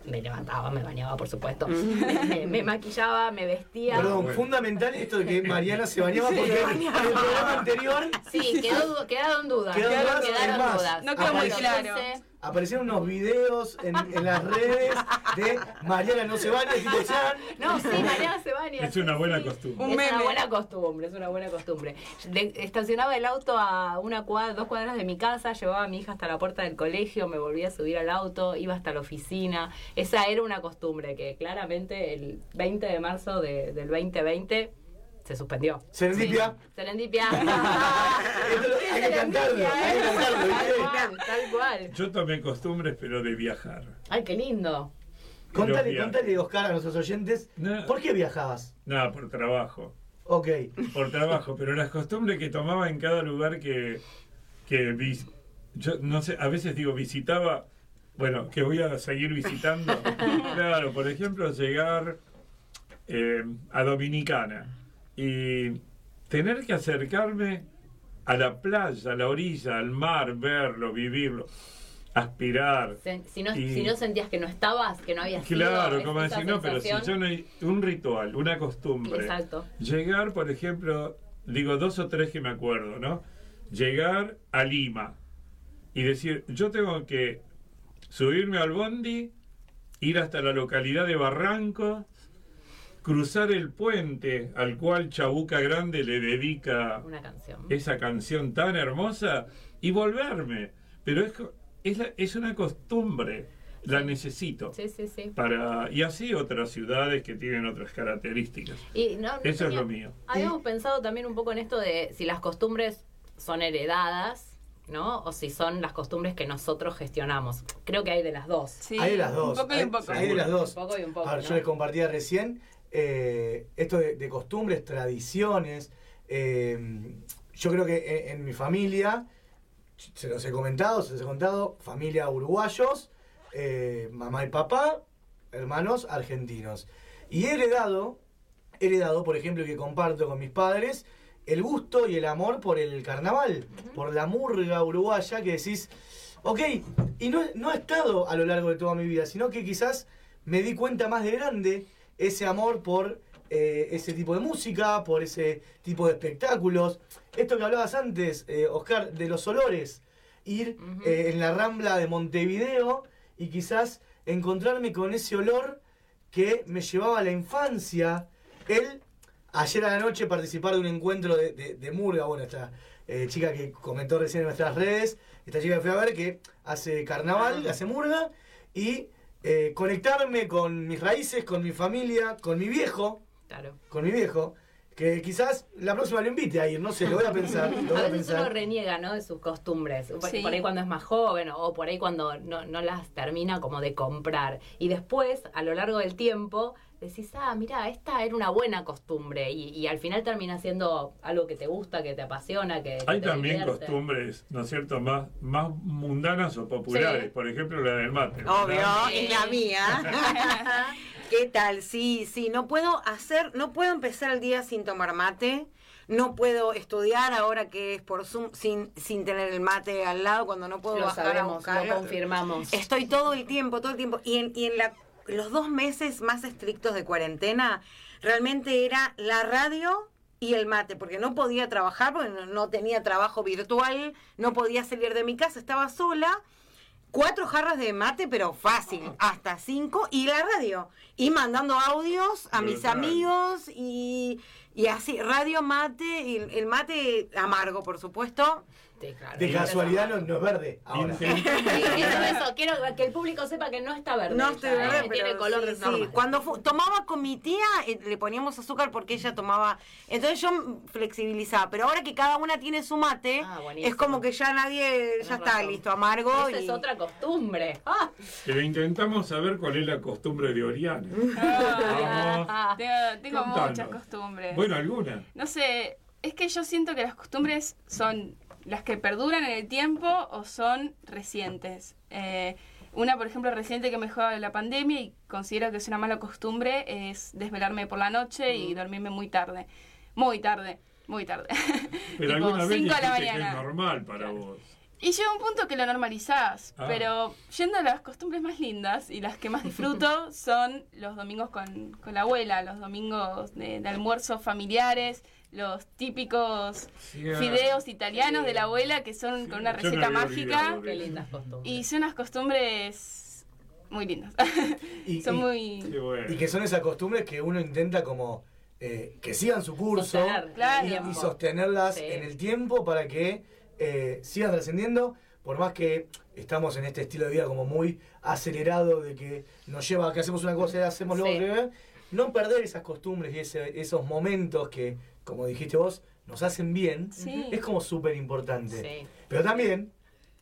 S5: me levantaba, me bañaba, por supuesto, me, me maquillaba, me vestía.
S4: Perdón,
S1: Bueno.
S4: fundamental esto de que Mariana se bañaba
S5: Sí,
S4: porque en el programa anterior
S5: Sí, quedó, quedaron dudas.
S4: Quedaron
S5: Quedaron,
S4: dudas,
S5: quedaron
S4: es más,
S5: dudas.
S3: No quedó muy claro.
S5: entonces,
S4: aparecieron unos videos en, en las redes de Mariana no se baña, tipo Chan.
S5: No, sí, Mariana se baña.
S1: Es
S5: sí,
S1: una buena
S5: sí.
S1: costumbre.
S3: Un
S5: es una buena costumbre, es una buena costumbre. De- estacionaba el auto a una cuadra, dos cuadras de mi casa, llevaba a mi hija hasta la puerta del colegio, me volvía a subir al auto, iba hasta la oficina. Esa era una costumbre que claramente el 20 de marzo de- del 2020 se suspendió.
S4: Serendipia.
S5: Serendipia.
S4: Esto lo- hay que cantarlo, hay que cantarlo.
S5: Cual.
S1: Yo tomé costumbres, pero de viajar.
S5: Ay, qué lindo.
S4: Contale, contale, Oscar, a nuestros oyentes,
S1: No.
S4: ¿por qué viajabas?
S1: Nada, por trabajo.
S4: Ok.
S1: Por trabajo, pero las costumbres que tomaba en cada lugar que, que vis- yo no sé, a veces digo visitaba, bueno, que voy a seguir visitando. Claro, por ejemplo, llegar eh, a Dominicana y tener que acercarme a la playa, a la orilla, al mar, verlo, vivirlo, aspirar.
S5: Si no,
S1: Y-
S5: si no sentías que no estabas, que no habías
S1: Claro, como decir, no, pero si yo no hay un ritual, una costumbre.
S5: Exacto.
S1: Llegar, por ejemplo, digo dos o tres que me acuerdo, ¿no? Llegar a Lima y decir, yo tengo que subirme al bondi, ir hasta la localidad de Barranco, cruzar el puente al cual Chabuca Grande le dedica
S5: Una canción.
S1: esa canción tan hermosa y volverme. Pero es, es, la- es una costumbre, la necesito.
S5: Sí, sí, sí.
S1: Para, y así otras ciudades que tienen otras características.
S5: Y no, no
S1: Eso es lo mío.
S5: Habíamos pensado también un poco en esto de si las costumbres son heredadas, ¿no? O si son las costumbres que nosotros gestionamos. Creo que hay de las dos.
S3: Sí,
S4: hay de las dos.
S3: Un poco y
S4: hay,
S3: un poco.
S4: hay de las dos.
S5: Un poco y un poco,
S4: A ver, yo les compartía recién eh, esto de, de costumbres, tradiciones. eh, yo creo que en, en mi familia, se los he comentado, se los he contado, familia uruguayos, eh, mamá y papá, hermanos argentinos. Y he heredado, he heredado, por ejemplo, que comparto con mis padres, el gusto y el amor por el carnaval, por la murga uruguaya que decís, ok, y no, no ha estado a lo largo de toda mi vida, sino que quizás me di cuenta más de grande ese amor por eh, ese tipo de música, por ese tipo de espectáculos. Esto que hablabas antes, eh, Oscar, de los olores, ir eh, en la rambla de Montevideo y quizás encontrarme con ese olor que me llevaba a la infancia. Él, ayer a la noche, participar de un encuentro de, de, de murga, bueno, esta chica que comentó recién en nuestras redes, esta chica que fui a ver que hace carnaval, hace murga, y eh, conectarme con mis raíces, con mi familia, con mi viejo,
S5: Claro.
S4: con mi viejo, que quizás la próxima lo invite a ir, no sé, lo voy a pensar. Lo voy
S5: A
S4: a
S5: veces
S4: pensar.
S5: uno reniega, ¿no? De sus costumbres. Por,
S3: Sí.
S5: por ahí cuando es más joven o por ahí cuando no, no las termina como de comprar. Y después, a lo largo del tiempo, decís, ah, mira, esta era una buena costumbre. Y, y al final termina siendo algo que te gusta, que te apasiona, que, que
S1: Hay
S5: te
S1: también
S5: divierte.
S1: costumbres, ¿no es cierto?, más, más mundanas o populares.
S5: Sí.
S1: Por ejemplo, la del mate.
S2: Obvio, es la mía. ¿Qué tal? Sí, sí, no puedo hacer, no puedo empezar el día sin tomar mate. No puedo estudiar ahora que es por Zoom sin, sin tener el mate al lado cuando no puedo
S5: Lo
S2: bajar a
S5: sabemos,
S2: buscarlo.
S5: lo confirmamos.
S2: Estoy todo el tiempo, todo el tiempo. Y en, y en la los dos meses más estrictos de cuarentena, realmente era la radio y el mate, porque no podía trabajar, porque no, no tenía trabajo virtual, no podía salir de mi casa, estaba sola. Cuatro jarras de mate, pero fácil, hasta cinco, y la radio. Y mandando audios a mis amigos y, y así, radio, mate, y el mate amargo, por supuesto.
S4: De casualidad no, no es verde. Ahora.
S5: Sí, eso, eso, quiero que el público sepa que no está verde.
S2: No
S5: ella,
S2: estoy
S5: ¿eh?
S2: verde,
S5: tiene color
S2: sí, sí. Cuando tomaba con mi tía, eh, le poníamos azúcar porque ella tomaba. Entonces yo flexibilizaba. Pero ahora que cada una tiene su mate,
S5: Ah,
S2: es como que ya nadie, ya está
S5: razón.
S2: listo, amargo.
S5: Esa
S2: y...
S5: es otra costumbre. Ah.
S1: Pero intentamos saber cuál es la costumbre de Oriana.
S3: Ah, tengo tengo
S1: Contanos.
S3: muchas costumbres.
S1: Bueno, alguna.
S3: No sé, es que yo siento que las costumbres son las que perduran en el tiempo o son recientes. Eh, una, por ejemplo, reciente que me dejó la pandemia y considero que es una mala costumbre es desvelarme por la noche
S1: Mm.
S3: y dormirme muy tarde. Muy tarde, muy tarde.
S1: Pero
S3: Tipo,
S1: alguna vez
S3: de la
S1: es
S3: mañana.
S1: normal para vos.
S3: Y llega un punto que lo normalizás,
S1: Ah.
S3: pero yendo a las costumbres más lindas y las que más disfruto son los domingos con, con la abuela, los domingos de, de almuerzos familiares, los típicos fideos italianos de la abuela que son con una receta
S1: había
S3: mágica
S5: Qué lindas costumbres.
S3: y son unas costumbres muy lindas.
S4: Y,
S3: son
S4: y-
S3: muy...
S1: Bueno.
S4: y que son esas costumbres que uno intenta como eh, que sigan su curso
S5: Sostener
S3: Claro.
S5: el
S4: y, sostenerlas
S5: Sí.
S4: en el tiempo para que eh, sigan trascendiendo, por más que estamos en este estilo de vida como muy acelerado de que nos lleva a que hacemos una cosa y hacemos lo
S5: Sí.
S4: otro, no perder esas costumbres y ese- esos momentos que, como dijiste vos, nos hacen bien,
S3: Sí.
S4: es como súper importante.
S5: Sí.
S4: Pero también,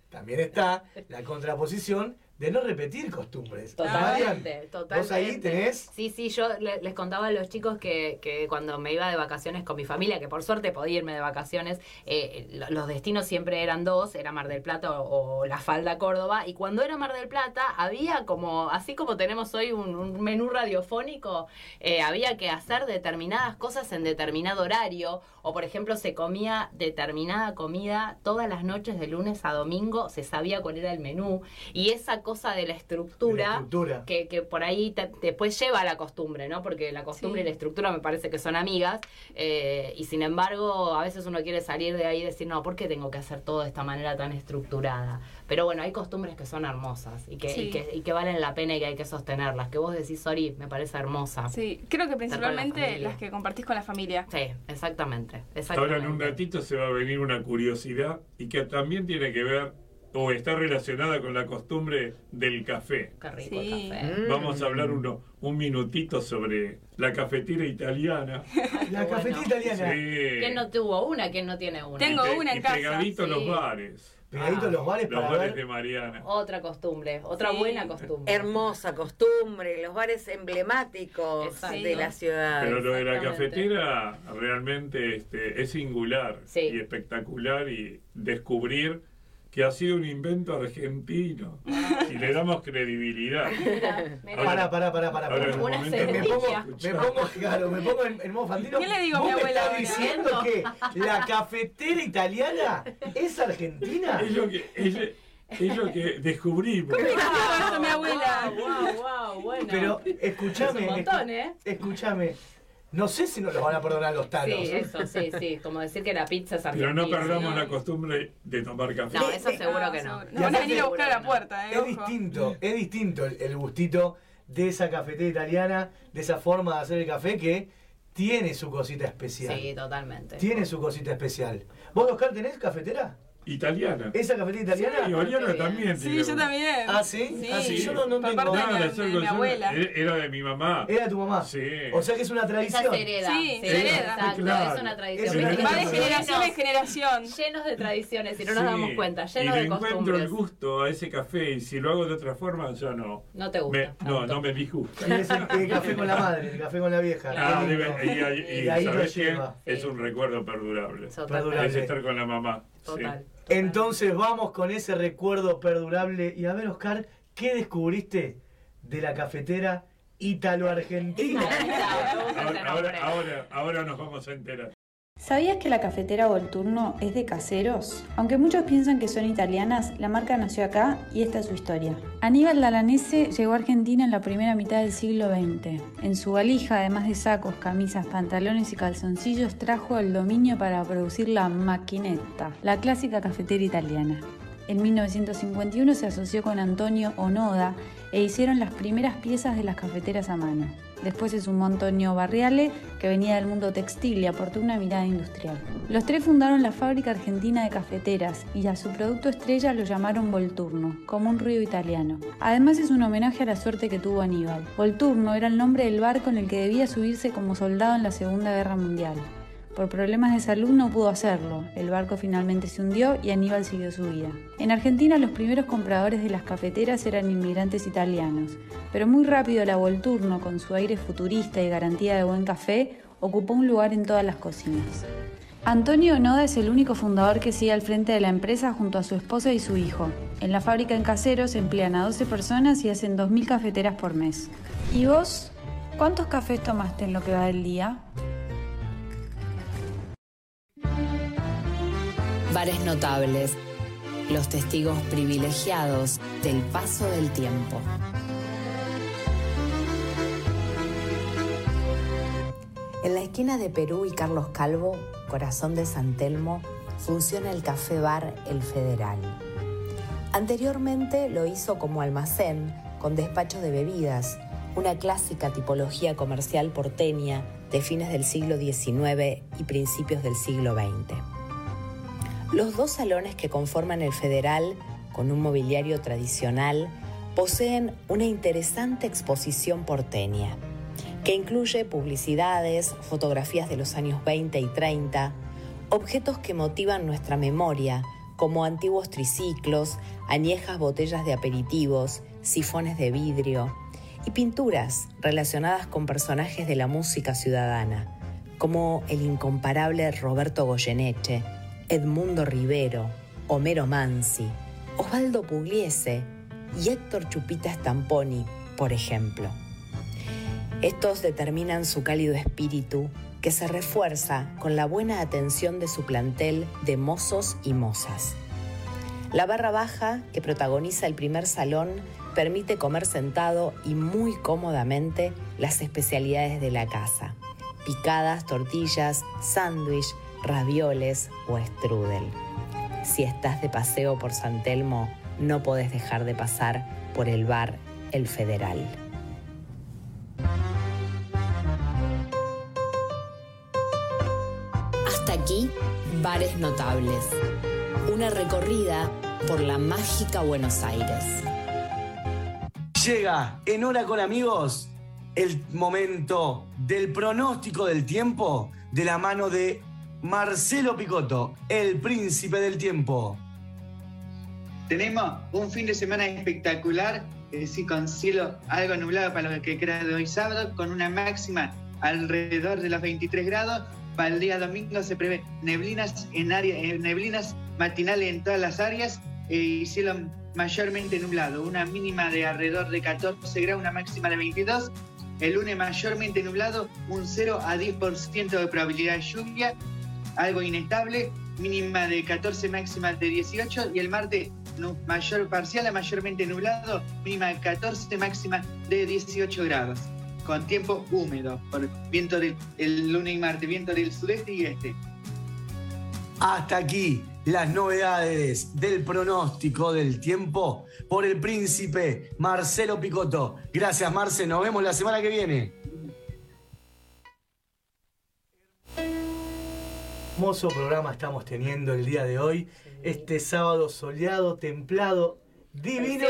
S4: también está la contraposición de no repetir costumbres. Marian,
S5: Totalmente, totalmente.
S4: Vos ahí tenés
S5: Sí, sí, yo le- les contaba a los chicos que, que cuando me iba de vacaciones con mi familia, que por suerte podía irme de vacaciones, eh, lo- los destinos siempre eran dos, era Mar del Plata o, o La Falda Córdoba, y cuando era Mar del Plata había como, así como tenemos hoy un, un menú radiofónico, eh, había que hacer determinadas cosas en determinado horario, o por ejemplo se comía determinada comida todas las noches de lunes a domingo, se sabía cuál era el menú, y esa cosa de la
S4: de la
S5: estructura que, que por ahí te- después lleva a la costumbre, ¿no? Porque la costumbre
S3: Sí.
S5: y la estructura me parece que son amigas eh, y sin embargo a veces uno quiere salir de ahí y decir, no, ¿por qué tengo que hacer todo de esta manera tan estructurada? Pero bueno, hay costumbres que son hermosas y que,
S3: Sí.
S5: y que, y que valen la pena y que hay que sostenerlas. Que vos decís, Sori, me parece hermosa. Sí,
S3: Sí, creo que
S5: la
S3: principalmente las que compartís con la familia.
S5: exactamente, exactamente.
S1: Ahora en un ratito se va a venir una curiosidad y que también tiene que ver o está relacionada con la costumbre del café.
S5: Qué rico
S3: Sí.
S5: el café.
S1: Vamos a hablar uno, un minutito sobre la cafetera italiana.
S4: La
S5: Bueno.
S4: cafetera italiana.
S1: Sí.
S5: ¿Quién no tuvo una? ¿Quién no tiene una?
S3: Tengo
S1: Y
S3: una en
S1: y
S3: casa,
S1: pegadito a los
S5: sí.
S1: bares.
S4: Pegadito los bares
S1: Los
S4: para
S1: bares
S4: ver.
S1: de Mariana.
S5: Otra costumbre, otra
S3: Sí.
S5: buena costumbre.
S2: Hermosa costumbre, los bares emblemáticos
S5: Exacto.
S2: de la ciudad.
S1: Pero lo de la cafetera realmente este, es singular
S5: Sí.
S1: y espectacular y descubrir que ha sido un invento argentino. Si le damos credibilidad.
S5: Mira, mira.
S4: Pará, pará, pará, pará. Me pongo, me pongo, claro, me pongo en, en modo fantino.
S3: ¿Qué le digo a
S4: ¿Vos
S3: mi
S4: me
S3: abuela
S4: estás diciendo que la cafetera italiana es argentina?
S1: Es lo que, es, es lo que descubrimos.
S3: ¿Cómo esto, mi abuela?
S5: Wow, wow, bueno.
S4: Pero
S5: Es
S4: escúchame,
S5: un montón, ¿eh?
S4: escúchame. No sé si nos lo van a perdonar los tanos.
S5: Sí, eso, sí, sí. Como decir que la pizza es
S1: Pero no perdamos la costumbre de tomar café.
S5: No, eso seguro que no.
S3: Nos
S4: Y
S3: van a venir a buscar a la puerta, eh.
S4: Es
S3: ojo.
S4: distinto, es distinto el, el gustito de esa cafetera italiana, de esa forma de hacer el café que tiene su cosita especial.
S5: Sí, totalmente.
S4: Tiene su cosita especial. ¿Vos, Oscar, tenés cafetera?
S1: Italiana.
S4: ¿Esa cafetera italiana?
S1: Y Oriana también.
S3: Sí, yo también.
S4: Ah, ¿sí? Ah, sí, yo no- no tengo-
S3: de,
S1: Nada,
S3: mi-
S1: de ser
S3: de mi abuela.
S1: Era de mi mamá.
S4: ¿Era tu mamá?
S1: Sí.
S4: O sea que es una
S5: Esa
S4: tradición.
S5: se hereda.
S3: Sí,
S5: Sí,
S3: se hereda.
S5: Exacto,
S1: Claro.
S5: es una tradición.
S4: Es
S3: Va de generación en
S5: llenos,
S3: generación.
S5: llenos de tradiciones y no nos
S1: Sí.
S5: damos cuenta,
S1: y
S5: llenos
S1: le
S5: de
S1: encuentro
S5: costumbres.
S1: el gusto a ese café y si lo hago de otra forma ya no.
S5: No te
S1: Me-
S5: gusta.
S1: no,
S5: tanto.
S1: no me disgusta.
S4: Y es el, el café con la madre, el café con la vieja.
S1: Ah, y, ahí- y
S4: Y ahí lleva.
S1: Es
S5: Sí.
S1: un recuerdo. Perdurable. Es estar con la mamá.
S5: Total.
S4: Entonces vamos con ese recuerdo perdurable. Y a ver, Oscar, ¿qué descubriste de la cafetera
S5: ese
S1: Ahora, ahora, ahora, ahora nos vamos a enterar.
S14: ¿Sabías que la cafetera Volturno es de caseros? Aunque muchos piensan que son italianas, la marca nació acá y esta es su historia. Aníbal Dalanese llegó a Argentina en la primera mitad del siglo XX. En su valija, además de sacos, camisas, pantalones y calzoncillos, trajo el dominio para producir la maquinetta, la clásica cafetera italiana. En 1951 se asoció con Antonio Onoda e hicieron las primeras piezas de las cafeteras a mano. Después se sumó Antonio Barriale, que venía del mundo textil y aportó una mirada industrial. Los tres fundaron la fábrica argentina de cafeteras y a su producto estrella lo llamaron Volturno, como un río italiano. Además es un homenaje a la suerte que tuvo Aníbal. Volturno era el nombre del barco en el que debía subirse como soldado en la Segunda Guerra Mundial. Por problemas de salud no pudo hacerlo. El barco finalmente se hundió y Aníbal siguió su vida. En Argentina los primeros compradores de las cafeteras eran inmigrantes italianos, pero muy rápido la Volturno, con su aire futurista y garantía de buen café, ocupó un lugar en todas las cocinas. Antonio Onoda es el único fundador que sigue al frente de la empresa junto a su esposa y su hijo. En la fábrica en Caseros emplean a 12 personas y hacen 2.000 cafeteras por mes. ¿Y vos? ¿Cuántos cafés tomaste en lo que va del día?
S15: Bares notables, los testigos privilegiados del paso del tiempo. En la esquina de Perú y Carlos Calvo, corazón de San Telmo, funciona el café bar El Federal. Anteriormente lo hizo como almacén con despacho de bebidas, una clásica tipología comercial porteña de fines del siglo XIX y principios del siglo XX. Los dos salones que conforman el Federal, con un mobiliario tradicional, poseen una interesante exposición porteña, que incluye publicidades, fotografías de los años 20 y 30, objetos que motivan nuestra memoria, como antiguos triciclos, añejas botellas de aperitivos, sifones de vidrio, y pinturas relacionadas con personajes de la música ciudadana, como el incomparable Roberto Goyeneche, Edmundo Rivero, Homero Mansi, Osvaldo Pugliese y Héctor Chupita Stamponi, por ejemplo. Estos determinan su cálido espíritu que se refuerza con la buena atención de su plantel de mozos y mozas. La barra baja que protagoniza el primer salón permite comer sentado y muy cómodamente las especialidades de la casa. Picadas, tortillas, sándwich, ravioles o strudel. Si estás de paseo por San Telmo, no podés dejar de pasar por el bar El Federal. Hasta aquí, Bares Notables. Una recorrida por la mágica Buenos Aires.
S4: Llega en hora con amigos el momento del pronóstico del tiempo de la mano de Marcelo Picotto, el príncipe del tiempo.
S10: Tenemos un fin de semana espectacular, es decir, con cielo algo nublado para lo que queda de hoy sábado, con una máxima alrededor de los 23 grados. Para el día domingo se prevé neblinas en eh, neblinas matinales en todas las áreas eh, y cielo mayormente nublado, una mínima de alrededor de 14 grados, una máxima de 22. El lunes mayormente nublado, un 0 a 10% de probabilidad de lluvia, algo inestable, mínima de 14, máxima de 18. Y el martes, mayor parcial a mayormente nublado, mínima de 14, máxima de 18 grados. Con tiempo húmedo, por viento del el lunes y martes, viento del sudeste y este.
S4: Hasta aquí las novedades del pronóstico del tiempo por el príncipe Marcelo Picotto. Gracias, Marce. Nos vemos la semana que viene. Hermoso programa estamos teniendo el día de hoy. Este sábado soleado, templado, divino.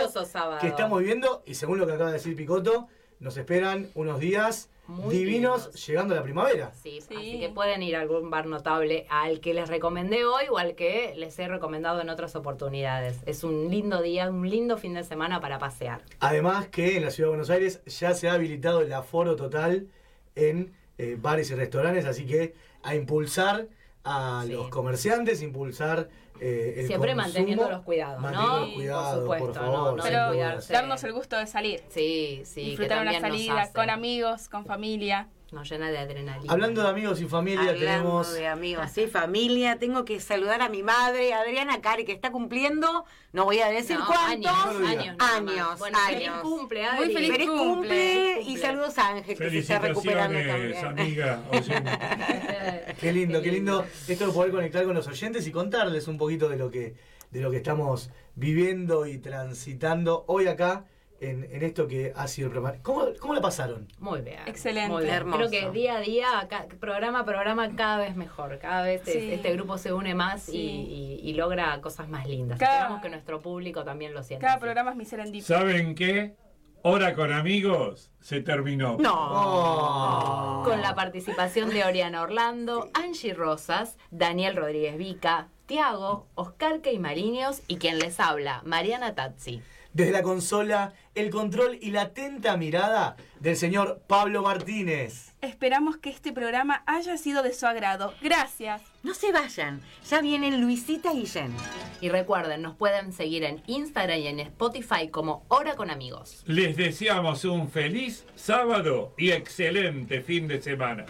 S4: Que estamos viviendo. Y según lo que acaba de decir Picotto, nos esperan unos días
S5: Muy
S4: divinos
S5: lindos.
S4: llegando a la primavera.
S5: Sí, así que pueden ir a algún bar notable al que les recomendé hoy o al que les he recomendado en otras oportunidades. Es un lindo día, un lindo fin de semana para pasear.
S4: Además que en la ciudad de Buenos Aires ya se ha habilitado el aforo total en eh, bares y restaurantes, así que a impulsar a los comerciantes, impulsar eh, el
S5: Siempre
S4: consumo,
S5: manteniendo los cuidados,
S4: manteniendo
S5: ¿no?
S4: los cuidados,
S5: por supuesto,
S4: por favor,
S5: no,
S3: Pero darnos el gusto de salir.
S5: Sí, sí.
S3: Disfrutar
S5: que
S3: una salida con amigos, con familia.
S5: Nos llena de adrenalina.
S4: Hablando de amigos y familia,
S2: Hablando
S4: tenemos.
S2: de amigos y familia, tengo que saludar a mi madre, Adriana Cari, que está cumpliendo, no voy a decir
S5: No,
S2: cuántos,
S5: años, años, feliz cumple, Adri.
S2: Muy feliz,
S5: Feliz
S2: cumple,
S5: cumple.
S2: y saludos a Ángel, que se está recuperando también.
S1: amiga.
S4: Qué lindo, qué lindo esto de poder conectar con los oyentes y contarles un poquito de lo que, de lo que estamos viviendo y transitando hoy acá en, en esto que ha sido el programa. ¿Cómo, ¿Cómo la pasaron?
S5: Muy bien.
S3: Excelente.
S5: Muy bien.
S2: Hermoso.
S5: Creo que día a día, ca- programa a programa, cada vez mejor. Cada vez es- este grupo se une más y-
S3: Sí.
S5: y, y logra cosas más lindas.
S3: Cada-
S5: Esperamos que nuestro público también lo sienta.
S3: Cada
S5: así.
S3: programa es mi serendipia.
S1: ¿Saben qué? Hora con amigos se terminó.
S4: Oh.
S5: Con la participación de Oriana Orlando, Angie Rosas, Daniel Rodríguez Vica, Tiago, Oscar Keimariños y quien les habla, Mariana Tazzi.
S4: Desde la consola, el control y la atenta mirada del señor Pablo Martínez.
S3: Esperamos que este programa haya sido de su agrado. Gracias.
S2: No se vayan, ya vienen Luisita y Jen.
S5: Y recuerden, nos pueden seguir en Instagram y en Spotify como Hora con Amigos.
S1: Les deseamos un feliz sábado y excelente fin de semana.